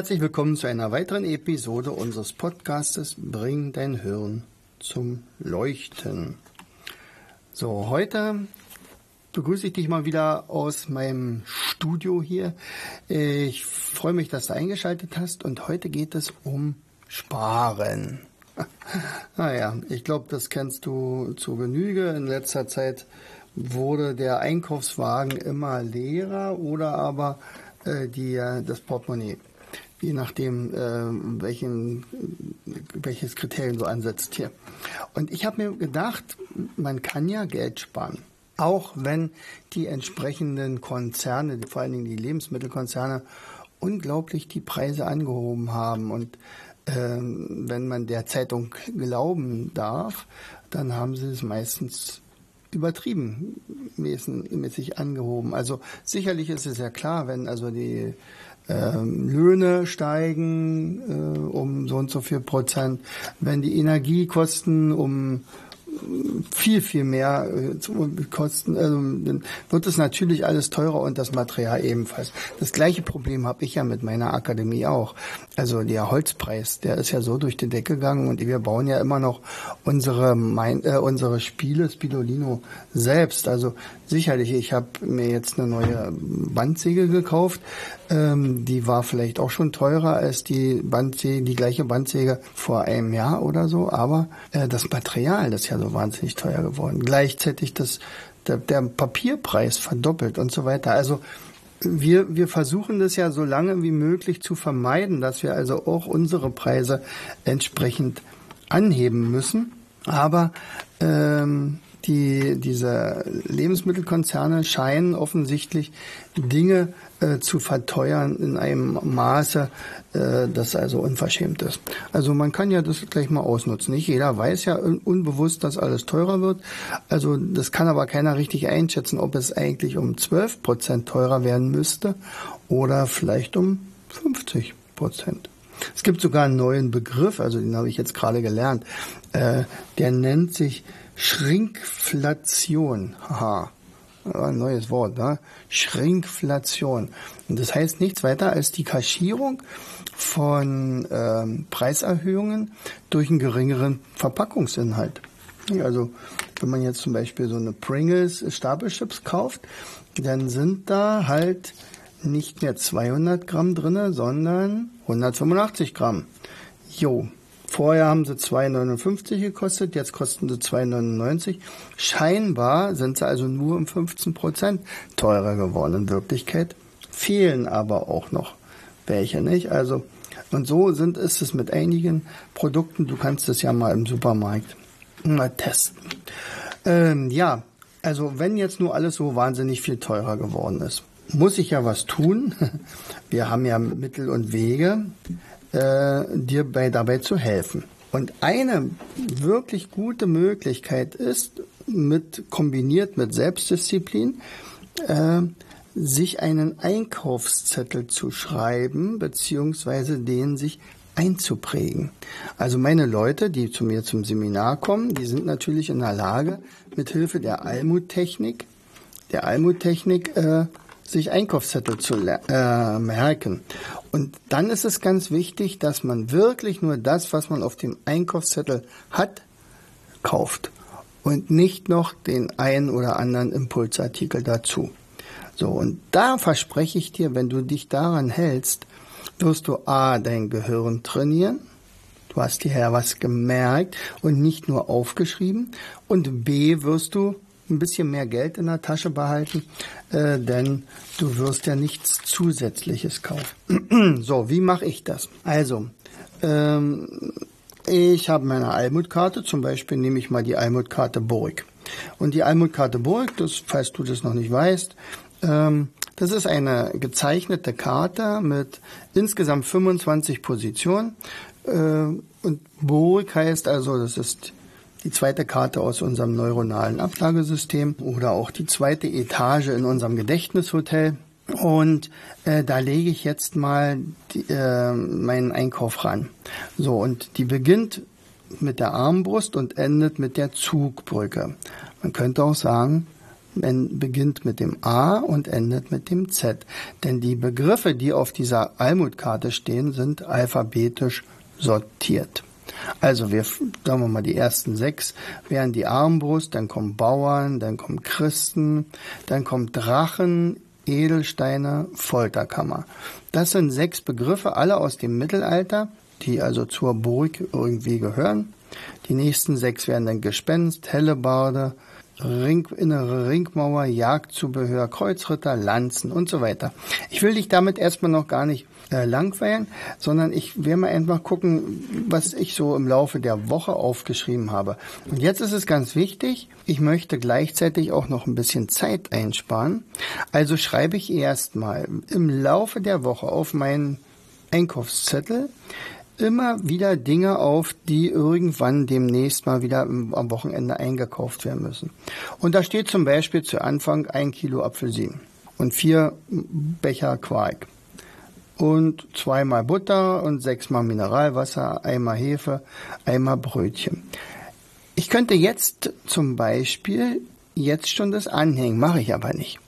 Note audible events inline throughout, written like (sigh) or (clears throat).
Herzlich willkommen zu einer weiteren Episode unseres Podcastes Bring dein Hirn zum Leuchten. So, heute begrüße ich dich mal wieder aus meinem Studio hier. Ich freue mich, dass du eingeschaltet hast und heute geht es um Sparen. (laughs) Naja, ich glaube, das kennst du zu Genüge. In letzter Zeit wurde der Einkaufswagen immer leerer oder aber äh, die, das Portemonnaie je nachdem, äh, welchen, welches Kriterium du ansetzt hier. Und ich habe mir gedacht, man kann ja Geld sparen. Auch wenn die entsprechenden Konzerne, vor allen Dingen die Lebensmittelkonzerne, unglaublich die Preise angehoben haben. Und ähm, wenn man der Zeitung glauben darf, dann haben sie es meistens übertrieben mäßig angehoben. Also sicherlich ist es ja klar, wenn also die ähm, Löhne steigen äh, um so und so viel Prozent, wenn die Energiekosten um viel, viel mehr äh, kosten, also, dann wird es natürlich alles teurer und das Material ebenfalls. Das gleiche Problem habe ich ja mit meiner Akademie auch. Also der Holzpreis, der ist ja so durch den Deck gegangen und wir bauen ja immer noch unsere, mein, äh, unsere Spiele, Spidolino selbst. Also sicherlich, ich habe mir jetzt eine neue Bandsäge gekauft. Ähm, die war vielleicht auch schon teurer als die Bandsäge, die gleiche Bandsäge vor einem Jahr oder so. Aber äh, das Material, ist ja so wahnsinnig teuer geworden. Gleichzeitig das, der, der Papierpreis verdoppelt und so weiter. Also wir, wir versuchen das ja so lange wie möglich zu vermeiden, dass wir also auch unsere Preise entsprechend anheben müssen. Aber ähm, die, diese Lebensmittelkonzerne scheinen offensichtlich Dinge zu verteuern in einem Maße, äh, das also unverschämt ist. Also man kann ja das gleich mal ausnutzen. Nicht jeder weiß ja un unbewusst, dass alles teurer wird. Also das kann aber keiner richtig einschätzen, ob es eigentlich um 12 Prozent teurer werden müsste oder vielleicht um 50 Prozent. Es gibt sogar einen neuen Begriff, also den habe ich jetzt gerade gelernt. Äh, der nennt sich Schrinkflation. Haha. Ein neues Wort, ne? Schrinkflation. Und das heißt nichts weiter als die Kaschierung von ähm, Preiserhöhungen durch einen geringeren Verpackungsinhalt. Also wenn man jetzt zum Beispiel so eine Pringles Stapelchips kauft, dann sind da halt nicht mehr 200 Gramm drinne, sondern 185 Gramm. Jo, Vorher haben sie 2,59 gekostet, jetzt kosten sie 2,99. Scheinbar sind sie also nur um 15 Prozent teurer geworden. In Wirklichkeit fehlen aber auch noch welche, nicht? Also, und so sind, ist es mit einigen Produkten. Du kannst es ja mal im Supermarkt mal testen. Ähm, ja, also wenn jetzt nur alles so wahnsinnig viel teurer geworden ist, muss ich ja was tun. (laughs) Wir haben ja Mittel und Wege äh, dir bei, dabei zu helfen. Und eine wirklich gute Möglichkeit ist, mit, kombiniert mit Selbstdisziplin, äh, sich einen Einkaufszettel zu schreiben, beziehungsweise den sich einzuprägen. Also meine Leute, die zu mir zum Seminar kommen, die sind natürlich in der Lage, mit Hilfe der Almuttechnik, der Almuttechnik äh, sich Einkaufszettel zu äh, merken. Und dann ist es ganz wichtig, dass man wirklich nur das, was man auf dem Einkaufszettel hat, kauft und nicht noch den einen oder anderen Impulsartikel dazu. So, und da verspreche ich dir, wenn du dich daran hältst, wirst du A, dein Gehirn trainieren, du hast ja was gemerkt und nicht nur aufgeschrieben, und B, wirst du ein bisschen mehr Geld in der Tasche behalten, äh, denn du wirst ja nichts Zusätzliches kaufen. (clears throat) so, wie mache ich das? Also, ähm, ich habe meine Almutkarte, zum Beispiel nehme ich mal die Almutkarte Burg. Und die Almutkarte Burg, das, falls du das noch nicht weißt, ähm, Das ist eine gezeichnete Karte mit insgesamt 25 Positionen. Äh, und Burg heißt also, das ist die zweite Karte aus unserem neuronalen Ablagesystem oder auch die zweite Etage in unserem Gedächtnishotel. Und äh, da lege ich jetzt mal die, äh, meinen Einkauf ran. So, und die beginnt mit der Armbrust und endet mit der Zugbrücke. Man könnte auch sagen, man beginnt mit dem A und endet mit dem Z. Denn die Begriffe, die auf dieser Almutkarte stehen, sind alphabetisch sortiert. Also wir, sagen wir mal, die ersten sechs wären die Armbrust, dann kommen Bauern, dann kommen Christen, dann kommt Drachen, Edelsteine, Folterkammer. Das sind sechs Begriffe, alle aus dem Mittelalter, die also zur Burg irgendwie gehören. Die nächsten sechs wären dann Gespenst, Hellebarde, Ring, innere Ringmauer, Jagdzubehör, Kreuzritter, Lanzen und so weiter. Ich will dich damit erstmal noch gar nicht äh, langweilen, sondern ich werde mal einfach gucken, was ich so im Laufe der Woche aufgeschrieben habe. Und jetzt ist es ganz wichtig, ich möchte gleichzeitig auch noch ein bisschen Zeit einsparen. Also schreibe ich erstmal im Laufe der Woche auf meinen Einkaufszettel immer wieder Dinge auf, die irgendwann demnächst mal wieder am Wochenende eingekauft werden müssen. Und da steht zum Beispiel zu Anfang ein Kilo Apfelsinen und vier Becher Quark und zweimal Butter und sechsmal Mineralwasser, einmal Hefe, einmal Brötchen. Ich könnte jetzt zum Beispiel jetzt schon das anhängen, mache ich aber nicht.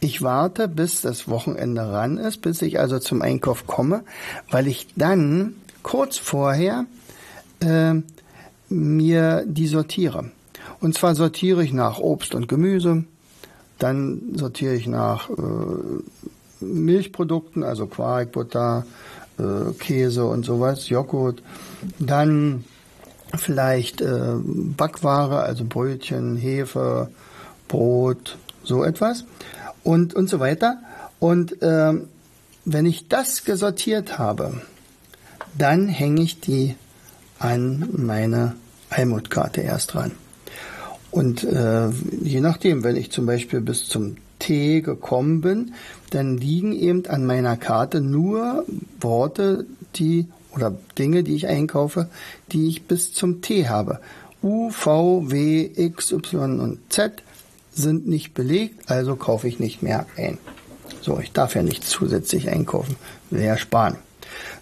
Ich warte, bis das Wochenende ran ist, bis ich also zum Einkauf komme, weil ich dann kurz vorher äh, mir die sortiere. Und zwar sortiere ich nach Obst und Gemüse, dann sortiere ich nach äh, Milchprodukten, also Quark, Butter, äh, Käse und sowas, Joghurt. Dann vielleicht äh, Backware, also Brötchen, Hefe, Brot, so etwas und, und so weiter. Und äh, wenn ich das gesortiert habe, dann hänge ich die an meine Almutkarte erst ran. Und äh, je nachdem, wenn ich zum Beispiel bis zum T gekommen bin, dann liegen eben an meiner Karte nur Worte, die oder Dinge, die ich einkaufe, die ich bis zum T habe. U, V, W, X, Y und Z sind nicht belegt, also kaufe ich nicht mehr ein. So, ich darf ja nicht zusätzlich einkaufen, will ja sparen.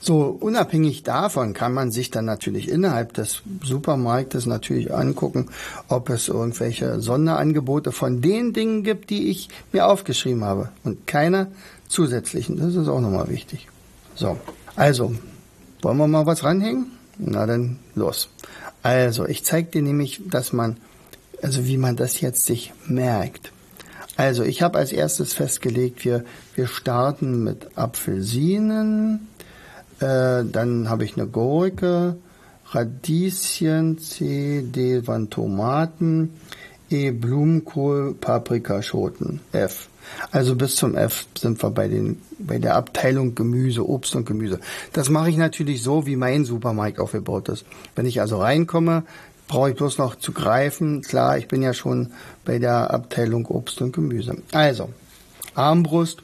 So, unabhängig davon kann man sich dann natürlich innerhalb des Supermarktes natürlich angucken, ob es irgendwelche Sonderangebote von den Dingen gibt, die ich mir aufgeschrieben habe und keine zusätzlichen. Das ist auch nochmal wichtig. So, also, wollen wir mal was ranhängen? Na dann los. Also, ich zeige dir nämlich, dass man, also wie man das jetzt sich merkt. Also, ich habe als erstes festgelegt, wir, wir starten mit Apfelsinen, äh, dann habe ich eine Gurke, Radieschen, C, D waren Tomaten, E Blumenkohl, Paprikaschoten, F. Also bis zum F sind wir bei den bei der Abteilung Gemüse, Obst und Gemüse. Das mache ich natürlich so, wie mein Supermarkt aufgebaut ist. Wenn ich also reinkomme, brauche ich bloß noch zu greifen. Klar, ich bin ja schon bei der Abteilung Obst und Gemüse. Also Armbrust,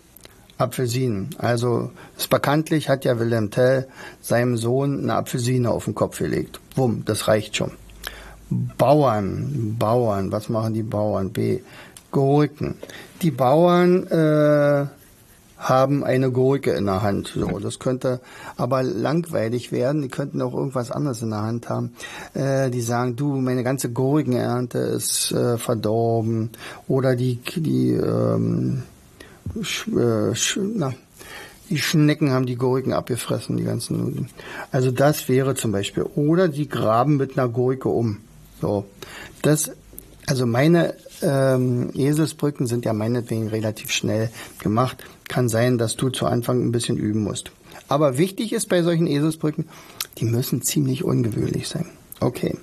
Apfelsinen. Also ist bekanntlich hat ja Wilhelm Tell seinem Sohn eine Apfelsine auf den Kopf gelegt. Wumm, das reicht schon. Bauern, Bauern, was machen die Bauern? B. Gurken. Die Bauern äh, haben eine Gurke in der Hand. So, das könnte aber langweilig werden. Die könnten auch irgendwas anderes in der Hand haben. Äh, die sagen, du, meine ganze Gurkenernte ist äh, verdorben. Oder die, die ähm, äh, na, die Schnecken haben die Gurken abgefressen, die ganzen. Also das wäre zum Beispiel. Oder die graben mit einer Gurke um. So, das, also meine ähm, Eselsbrücken sind ja meinetwegen relativ schnell gemacht. Kann sein, dass du zu Anfang ein bisschen üben musst. Aber wichtig ist bei solchen Eselsbrücken, die müssen ziemlich ungewöhnlich sein. Okay.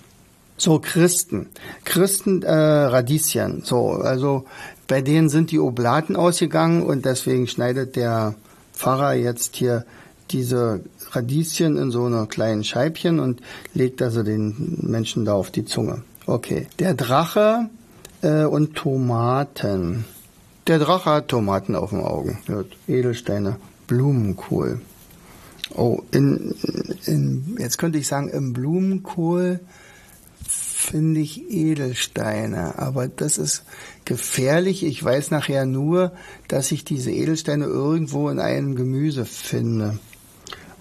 So, Christen. Christen, äh, Radieschen. So, also bei denen sind die Oblaten ausgegangen und deswegen schneidet der Pfarrer jetzt hier diese Radieschen in so eine kleinen Scheibchen und legt also den Menschen da auf die Zunge. Okay. Der Drache äh, und Tomaten. Der Drache hat Tomaten auf den Augen. Edelsteine, Blumenkohl. Oh, in, in, jetzt könnte ich sagen, im Blumenkohl finde ich Edelsteine, aber das ist gefährlich. Ich weiß nachher nur, dass ich diese Edelsteine irgendwo in einem Gemüse finde.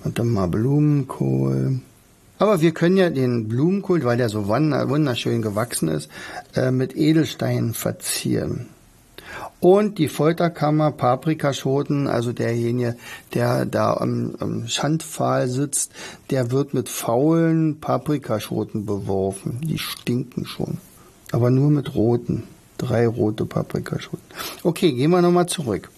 Und dann mal Blumenkohl. Aber wir können ja den Blumenkohl, weil der so wunderschön gewachsen ist, äh, mit Edelsteinen verzieren. Und die Folterkammer Paprikaschoten, also derjenige, der da am, am Schandpfahl sitzt, der wird mit faulen Paprikaschoten beworfen. Die stinken schon. Aber nur mit roten. Drei rote Paprikaschoten. Okay, gehen wir nochmal zurück.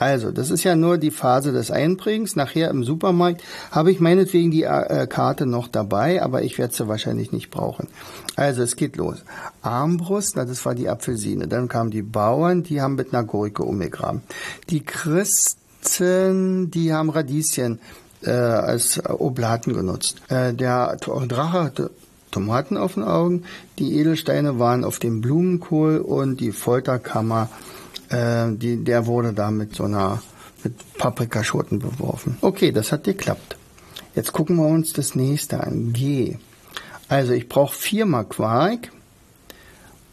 Also, das ist ja nur die Phase des Einbringens. Nachher im Supermarkt habe ich meinetwegen die äh, Karte noch dabei, aber ich werde sie wahrscheinlich nicht brauchen. Also, es geht los. Armbrust, na, das war die Apfelsine. Dann kamen die Bauern, die haben mit einer Gurke umgegraben. Die Christen, die haben Radieschen äh, als Oblaten genutzt. Äh, der Drache hatte Tomaten auf den Augen, die Edelsteine waren auf dem Blumenkohl und die Folterkammer äh, die, der wurde da mit so einer mit Paprikaschoten beworfen. Okay, das hat geklappt. Jetzt gucken wir uns das nächste an. G. Also ich brauche viermal Quark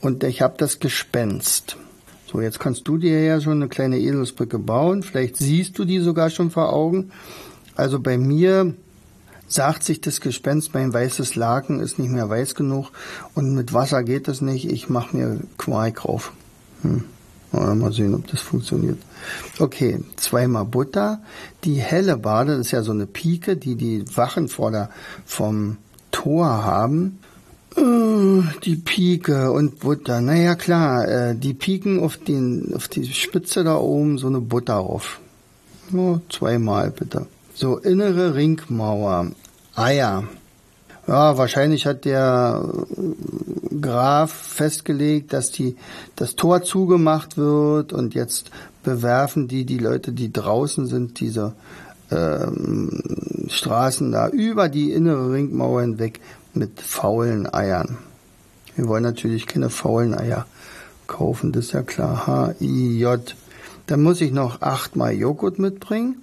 und ich habe das Gespenst. So, jetzt kannst du dir ja schon eine kleine Edelsbrücke bauen. Vielleicht siehst du die sogar schon vor Augen. Also bei mir sagt sich das Gespenst, mein weißes Laken ist nicht mehr weiß genug und mit Wasser geht es nicht. Ich mache mir Quark drauf. Hm. Mal sehen, ob das funktioniert. Okay, zweimal Butter. Die helle Bade, das ist ja so eine Pike, die die Wachen vor der, vom Tor haben. Äh, die Pike und Butter. Naja, klar, äh, die pieken auf, den, auf die Spitze da oben so eine Butter auf. Oh, zweimal bitte. So, innere Ringmauer. Eier. Ja, wahrscheinlich hat der Graf festgelegt, dass die, das Tor zugemacht wird und jetzt bewerfen die, die Leute, die draußen sind, diese ähm, Straßen da über die innere Ringmauer hinweg mit faulen Eiern. Wir wollen natürlich keine faulen Eier kaufen, das ist ja klar. H-I-J. Dann muss ich noch achtmal Joghurt mitbringen.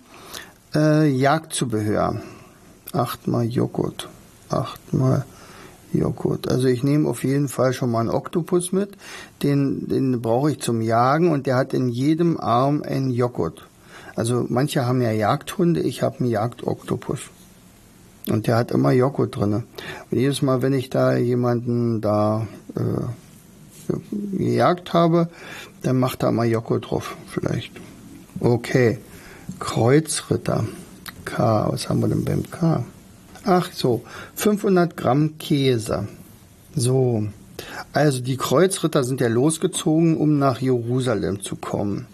Äh, Jagdzubehör. Achtmal Joghurt achtmal Joghurt. Also ich nehme auf jeden Fall schon mal einen Oktopus mit. Den, den brauche ich zum Jagen und der hat in jedem Arm einen Joghurt. Also manche haben ja Jagdhunde, ich habe einen Jagdoktopus. Und der hat immer Joghurt drinne. Und jedes Mal, wenn ich da jemanden da äh, gejagt habe, dann macht er mal Joghurt drauf, vielleicht. Okay, Kreuzritter. K, was haben wir denn beim K? Ach so, 500 Gramm Käse. So, also die Kreuzritter sind ja losgezogen, um nach Jerusalem zu kommen.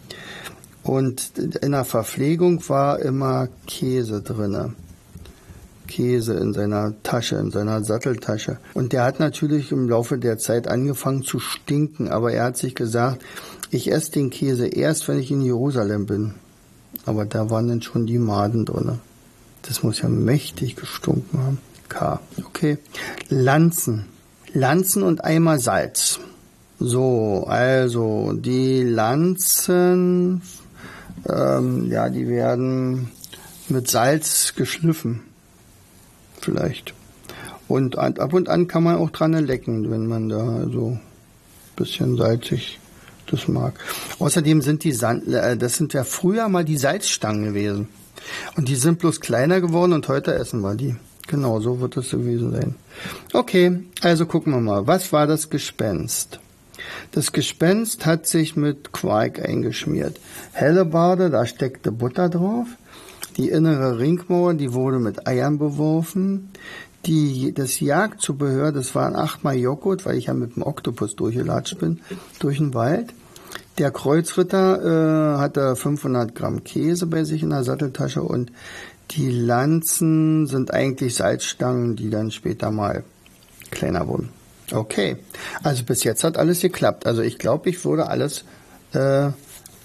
Und in der Verpflegung war immer Käse drinne. Käse in seiner Tasche, in seiner Satteltasche. Und der hat natürlich im Laufe der Zeit angefangen zu stinken, aber er hat sich gesagt, ich esse den Käse erst, wenn ich in Jerusalem bin. Aber da waren dann schon die Maden drinne. Das muss ja mächtig gestunken haben. K. Okay. Lanzen. Lanzen und Eimer Salz. So, also die Lanzen, ähm, ja, die werden mit Salz geschliffen. Vielleicht. Und ab und an kann man auch dran lecken, wenn man da so ein bisschen salzig das mag. Außerdem sind die Sand, äh, das sind ja früher mal die Salzstangen gewesen. Und die sind bloß kleiner geworden und heute essen wir die. Genau, so wird es gewesen sein. Okay, also gucken wir mal. Was war das Gespenst? Das Gespenst hat sich mit Quark eingeschmiert. Hellebarde, da steckte Butter drauf. Die innere Ringmauer, die wurde mit Eiern beworfen. Die, das Jagdzubehör, das waren achtmal Joghurt, weil ich ja mit dem Oktopus durchgelatscht bin, durch den Wald. Der Kreuzritter äh, hatte 500 Gramm Käse bei sich in der Satteltasche und die Lanzen sind eigentlich Salzstangen, die dann später mal kleiner wurden. Okay, also bis jetzt hat alles geklappt. Also ich glaube, ich würde alles äh,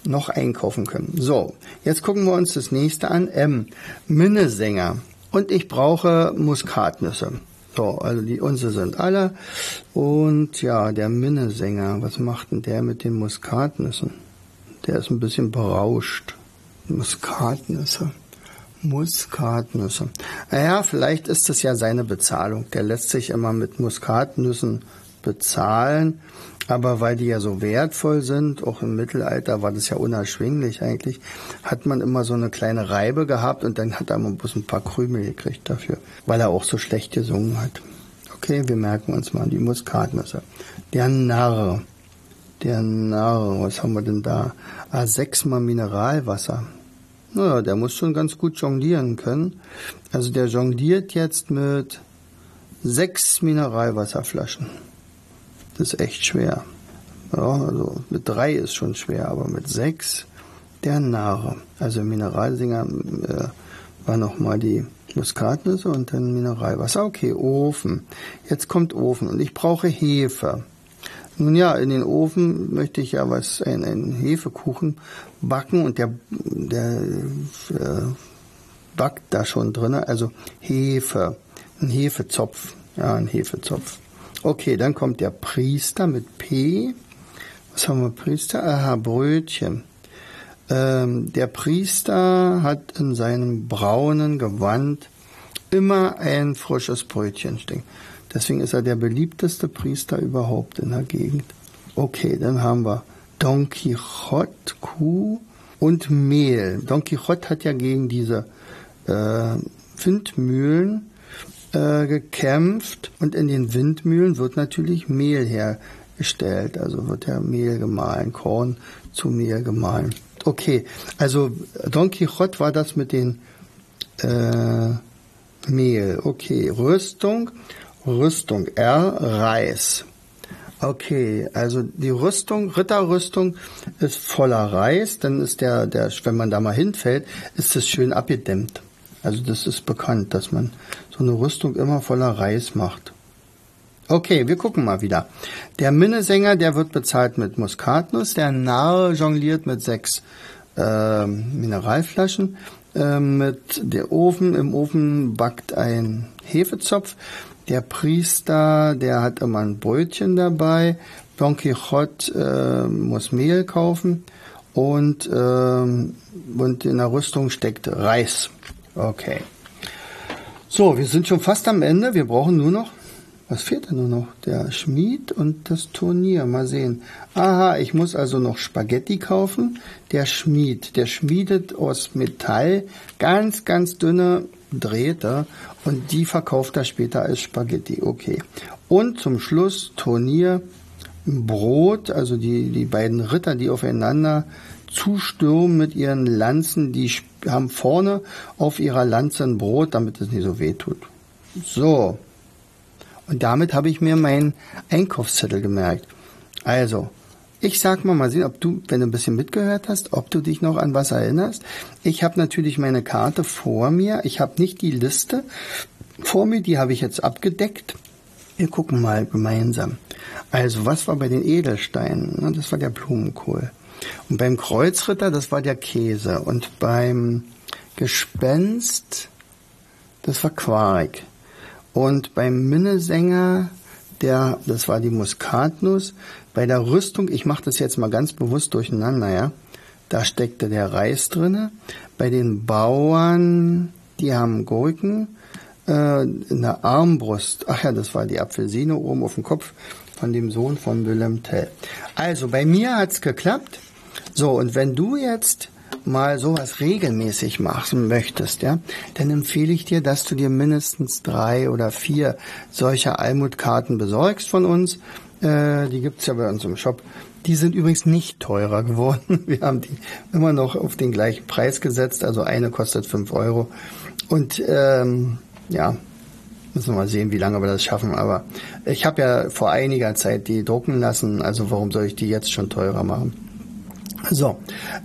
noch einkaufen können. So, jetzt gucken wir uns das nächste an. M. Minnesänger. Und ich brauche Muskatnüsse. So, also die unsere sind alle. Und ja, der Minnesänger, was macht denn der mit den Muskatnüssen? Der ist ein bisschen berauscht. Muskatnüsse. Muskatnüsse. Naja, vielleicht ist es ja seine Bezahlung. Der lässt sich immer mit Muskatnüssen bezahlen. Aber weil die ja so wertvoll sind, auch im Mittelalter war das ja unerschwinglich eigentlich, hat man immer so eine kleine Reibe gehabt und dann hat er mal bloß ein paar Krümel gekriegt dafür, weil er auch so schlecht gesungen hat. Okay, wir merken uns mal die Muskatnüsse. Der Narr. Der Narr, was haben wir denn da? Ah, sechsmal Mineralwasser. Naja, der muss schon ganz gut jonglieren können. Also der jongliert jetzt mit sechs Mineralwasserflaschen. Das ist echt schwer. Ja, also mit drei ist schon schwer, aber mit sechs der Narr. Also Mineralsinger äh, war nochmal die Muskatnüsse und dann Mineralwasser. Okay, Ofen. Jetzt kommt Ofen und ich brauche Hefe. Nun ja, in den Ofen möchte ich ja was, einen, Hefekuchen backen und der, der äh, backt da schon drin, also Hefe, ein Hefezopf, ja, ein Hefezopf. Okay, dann kommt der Priester mit P. Was haben wir Priester? Aha, Brötchen. Ähm, der Priester hat in seinem braunen Gewand immer ein frisches Brötchen stehen. Deswegen ist er der beliebteste Priester überhaupt in der Gegend. Okay, dann haben wir Don Quixote, Kuh und Mehl. Don Quixote hat ja gegen diese äh, Windmühlen äh, gekämpft und in den Windmühlen wird natürlich Mehl hergestellt. Also wird ja Mehl gemahlen, Korn zu Mehl gemahlen. Okay, also Don Quixote war das mit den äh, Mehl. Okay, Rüstung Rüstung. R. Reis. Okay, also die Rüstung, Ritterrüstung ist voller Reis, dann ist der, der, wenn man da mal hinfällt, ist es schön abgedämmt. Also das ist bekannt, dass man so eine Rüstung immer voller Reis macht. Okay, wir gucken mal wieder. Der Minnesänger, der wird bezahlt mit Muskatnuss, der Narr jongliert mit sechs äh, Mineralflaschen, äh, mit der Ofen, im Ofen backt ein Hefezopf, der Priester, der hat immer ein Brötchen dabei. Don Quixote äh, muss Mehl kaufen und, äh, und in der Rüstung steckt Reis. Okay. So, wir sind schon fast am Ende. Wir brauchen nur noch, was fehlt denn nur noch? Der Schmied und das Turnier. Mal sehen. Aha, ich muss also noch Spaghetti kaufen. Der Schmied, der schmiedet aus Metall ganz, ganz dünne Drähte und die verkauft er später als Spaghetti. Okay. Und zum Schluss Turnier Brot, also die, die beiden Ritter, die aufeinander zustürmen mit ihren Lanzen, die haben vorne auf ihrer Lanze ein Brot, damit es nicht so weh tut. So. Und damit habe ich mir meinen Einkaufszettel gemerkt. Also, ich sag mal, mal sehen, ob du, wenn du ein bisschen mitgehört hast, ob du dich noch an was erinnerst. Ich habe natürlich meine Karte vor mir. Ich habe nicht die Liste vor mir, die habe ich jetzt abgedeckt. Wir gucken mal gemeinsam. Also, was war bei den Edelsteinen? Das war der Blumenkohl. Und beim Kreuzritter, das war der Käse. Und beim Gespenst, das war Quark. Und beim Minnesänger, der, das war die Muskatnuss. Bei der Rüstung, ich mache das jetzt mal ganz bewusst durcheinander, ja. Da steckte der Reis drinne. Bei den Bauern, die haben Gurken, äh, in der Armbrust. Ach ja, das war die Apfelsine oben auf dem Kopf von dem Sohn von Willem Tell. Also bei mir hat's geklappt. So und wenn du jetzt mal sowas regelmäßig machen möchtest, ja, dann empfehle ich dir, dass du dir mindestens drei oder vier solcher Almutkarten besorgst von uns. Äh, die gibt's ja bei uns im Shop. Die sind übrigens nicht teurer geworden. (laughs) Wir haben die immer noch auf den gleichen Preis gesetzt. Also eine kostet fünf Euro. Und ähm, ja, müssen wir mal sehen, wie lange wir das schaffen. Aber ich habe ja vor einiger Zeit die drucken lassen. Also warum soll ich die jetzt schon teurer machen? So,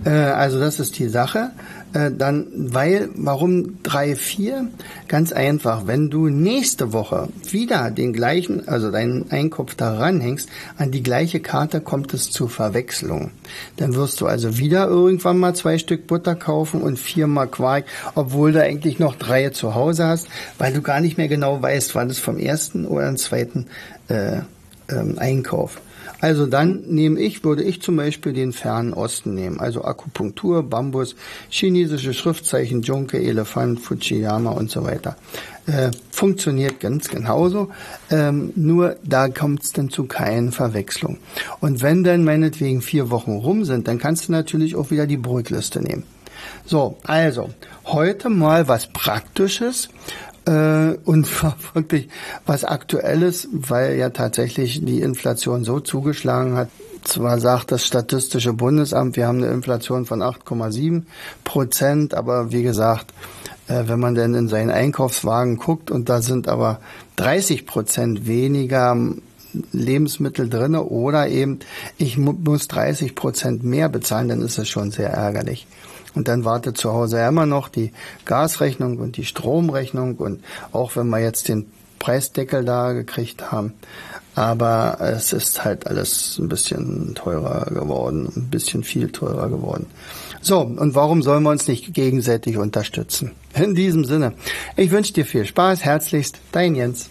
äh, also das ist die Sache. Äh, dann, weil, warum drei vier? Ganz einfach, wenn du nächste Woche wieder den gleichen, also deinen Einkauf da ranhängst, an die gleiche Karte kommt es zu Verwechslung. Dann wirst du also wieder irgendwann mal zwei Stück Butter kaufen und viermal Quark, obwohl du eigentlich noch drei zu Hause hast, weil du gar nicht mehr genau weißt, wann es vom ersten oder dem zweiten äh, ähm, Einkauf. Also dann nehme ich, würde ich zum Beispiel den Fernen Osten nehmen. Also Akupunktur, Bambus, chinesische Schriftzeichen, Junke, Elefant, Fujiyama und so weiter. Äh, funktioniert ganz genauso, ähm, nur da kommt es dann zu keinen Verwechslungen. Und wenn dann meinetwegen vier Wochen rum sind, dann kannst du natürlich auch wieder die Brütliste nehmen. So, also heute mal was Praktisches äh, und (laughs) wirklich was Aktuelles, weil ja tatsächlich die Inflation so zugeschlagen hat. Zwar sagt das Statistische Bundesamt, wir haben eine Inflation von 8,7 Prozent, aber wie gesagt, äh, wenn man denn in seinen Einkaufswagen guckt und da sind aber 30 Prozent weniger Lebensmittel drinne oder eben ich muss 30 Prozent mehr bezahlen, dann ist es schon sehr ärgerlich. Und dann wartet zu Hause immer noch die Gasrechnung und die Stromrechnung und auch wenn wir jetzt den Preisdeckel da gekriegt haben. Aber es ist halt alles ein bisschen teurer geworden, ein bisschen viel teurer geworden. So, und warum sollen wir uns nicht gegenseitig unterstützen? In diesem Sinne, ich wünsche dir viel Spaß. Herzlichst, dein Jens.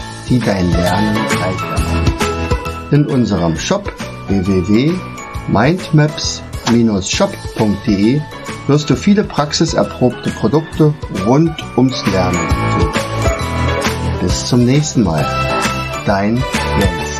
die dein Lernen leichter. In unserem Shop www.mindmaps-shop.de wirst du viele praxiserprobte Produkte rund ums Lernen finden. Bis zum nächsten Mal. Dein Jens.